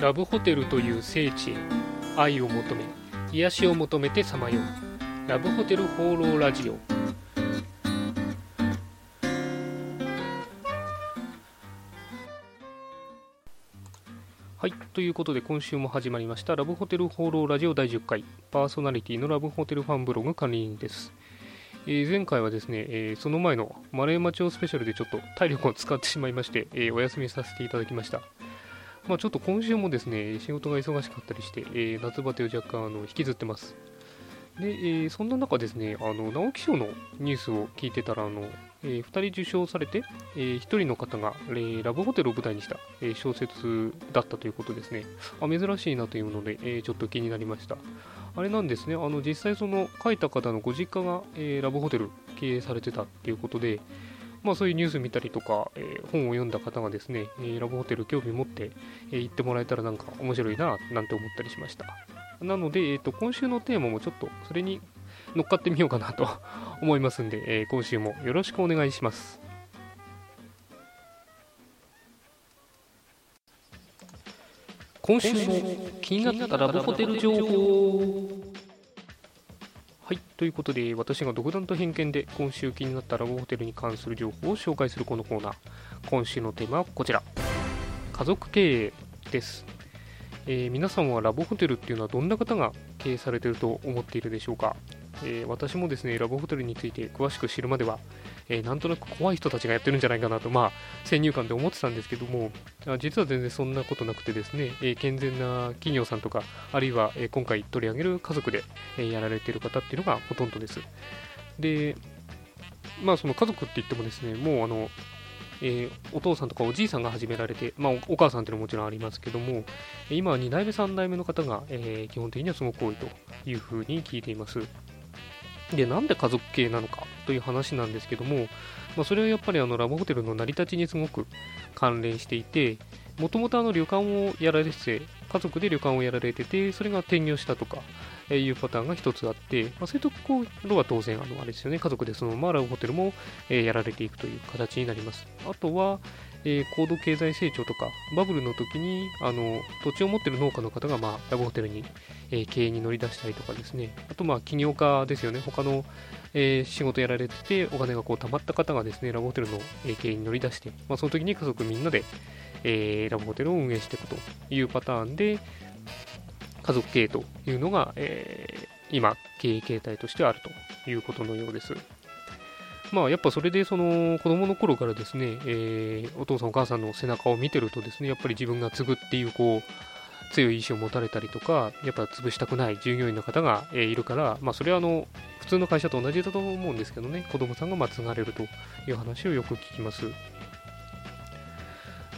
ラブホテルという聖地へ愛を求め癒しを求めてさまよう。ラブホテル放浪ラジオ。はいということで今週も始まりましたラブホテル放浪ラジオ第10回。パーソナリティのラブホテルファンブログ管理人です。え、前回はですね、え、その前のマレー町スペシャルでちょっと体力を使ってしまいまして、え、お休みさせていただきました。まあ、ちょっと今週もですね、仕事が忙しかったりして、え夏バテを若干あの引きずってます。で、えー、そんな中ですね、あの直木賞のニュースを聞いてたら、あのえー、2人受賞されて、えー、1人の方が、えー、ラブホテルを舞台にした、えー、小説だったということですね。あ珍しいなというので、え、ちょっと気になりました。あれなんですね、あの実際その書いた方のご実家が、え、ラブホテル経営されてたっていうことで、まあ、そういうニュース見たりとか、えー、本を読んだ方がですね、えー、ラブホテル興味持って、えー、行ってもらえたらなんか面白いななんて思ったりしました。なので、えーと、今週のテーマもちょっとそれに乗っかってみようかなと 思いますんで、えー、今週もよろしくお願いします。今週も気になったラブホテル情報、ということで、私が独断と偏見で今週気になったラブホテルに関する情報を紹介するこのコーナー。今週のテーマはこちら。家族経営です。えー、皆さんはラブホテルっていうのはどんな方が経営されてると思っているでしょうか、えー、私もですね、ラブホテルについて詳しく知るまでは、えー、なんとなく怖い人たちがやってるんじゃないかなと、まあ、先入観で思ってたんですけども、実は全然そんなことなくてですね、えー、健全な企業さんとか、あるいは、え、今回取り上げる家族で、え、やられてる方っていうのがほとんどです。で、まあ、その家族って言ってもですね、もうあの、えー、お父さんとかおじいさんが始められて、まあ、お母さんっていうのももちろんありますけども、今は2代目、3代目の方が、えー、基本的にはすごく多いというふうに聞いています。で、なんで家族系なのかという話なんですけども、まあ、それはやっぱりあのラブホテルの成り立ちにすごく関連していて、もともと旅館をやられてて、家族で旅館をやられてて、それが転業したとか、いうパターンが一つあって、まあ、そういうところは当然、あの、あれですよね、家族でそのままラブホテルも、やられていくという形になります。あとは、えー、高度経済成長とか、バブルの時に、あの、土地を持ってる農家の方が、まあ、ラブホテルに、えー、経営に乗り出したりとかですね、あと、まあ、起業家ですよね、他の、えー、仕事やられてて、お金がこう貯まった方がですね、ラブホテルの、え経営に乗り出して、まあ、その時に家族みんなで、えラブホテルを運営していくというパターンで、家族経営というのが、え今、経営形態としてあるということのようです。まあ、やっぱそれでその子供の頃からですね、えー、お父さんお母さんの背中を見てるとですね、やっぱり自分が継ぐっていうこう、強い意志を持たれたりとか、やっぱ潰したくない従業員の方が、えー、いるから、まあ、それはあの、普通の会社と同じだと思うんですけどね、子供さんがま継がれるという話をよく聞きます。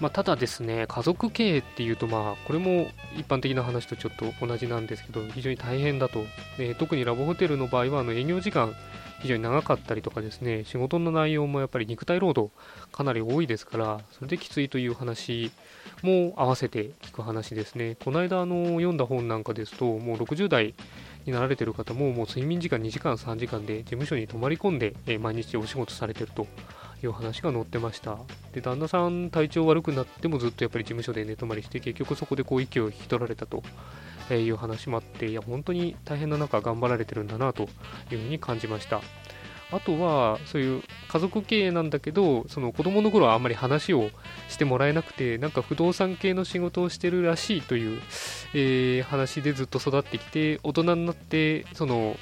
まあ、ただですね、家族経営っていうと、まあ、これも一般的な話とちょっと同じなんですけど、非常に大変だと。で特にラブホテルの場合は、あの営業時間非常に長かったりとかですね、仕事の内容もやっぱり肉体労働かなり多いですから、それできついという話も合わせて聞く話ですね。この間あの読んだ本なんかですと、もう60代になられてる方も、もう睡眠時間2時間、3時間で事務所に泊まり込んで、え毎日お仕事されてるという話が載ってました。で、旦那さん体調悪くなってもずっとやっぱり事務所で寝泊まりして、結局そこでこう息を引き取られたとえいう話もあって、いや、本当に大変な中頑張られてるんだなというふうに感じました。あとは、そういう家族経営なんだけど、その子供の頃はあんまり話をしてもらえなくて、なんか不動産系の仕事をしてるらしいという、えー、話でずっと育ってきて、大人になって、その、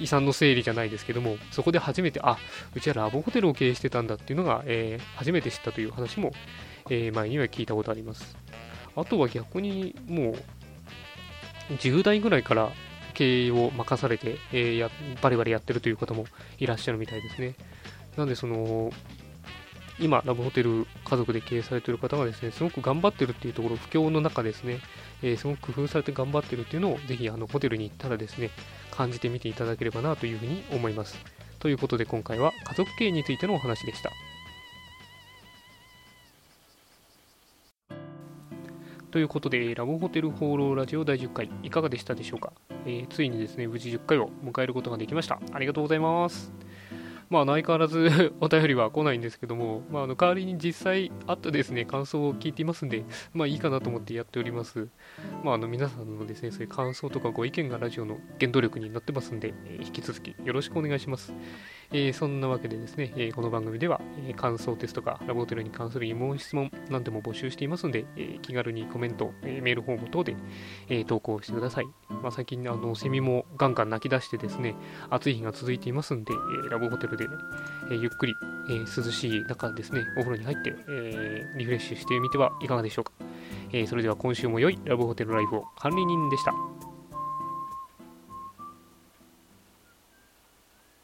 遺産の整理じゃないですけども、そこで初めて、あ、うちはラブホテルを経営してたんだっていうのが、えー、初めて知ったという話も、えー、前には聞いたことあります。あとは逆にもう、10代ぐらいから経営を任されて、えー、やバリバリやってるという方もいらっしゃるみたいですね。なんで、その、今、ラブホテル家族で経営されている方がですね、すごく頑張ってるっていうところ、不況の中ですね、えー、すごく工夫されて頑張ってるっていうのを、ぜひあのホテルに行ったらですね、感じてみていただければなというふうに思います。ということで今回は家族経営についてのお話でした。ということで、ラブホテル放浪ラジオ第10回、いかがでしたでしょうか、えー、ついにですね、無事10回を迎えることができました。ありがとうございます。まあ、相変わらず お便りは来ないんですけども、まあ、あの代わりに実際あったですね、感想を聞いていますんで、まあいいかなと思ってやっております。まあ、あの皆さんのですね、そういう感想とかご意見がラジオの原動力になってますんで、え引き続きよろしくお願いします。えー、そんなわけでですね、えー、この番組では、えー、感想ですとか、ラボホテルに関する疑問、質問、なんでも募集していますので、え気軽にコメント、えメールフォーム等で、え投稿してください。まあ、最近、あの、セミもガンガン泣き出してですね、暑い日が続いていますんで、えラボホテルで、えゆっくり、え涼しい中ですね、お風呂に入って、えリフレッシュしてみてはいかがでしょうか。えそれでは今週も良いラブホテルライフを管理人でした。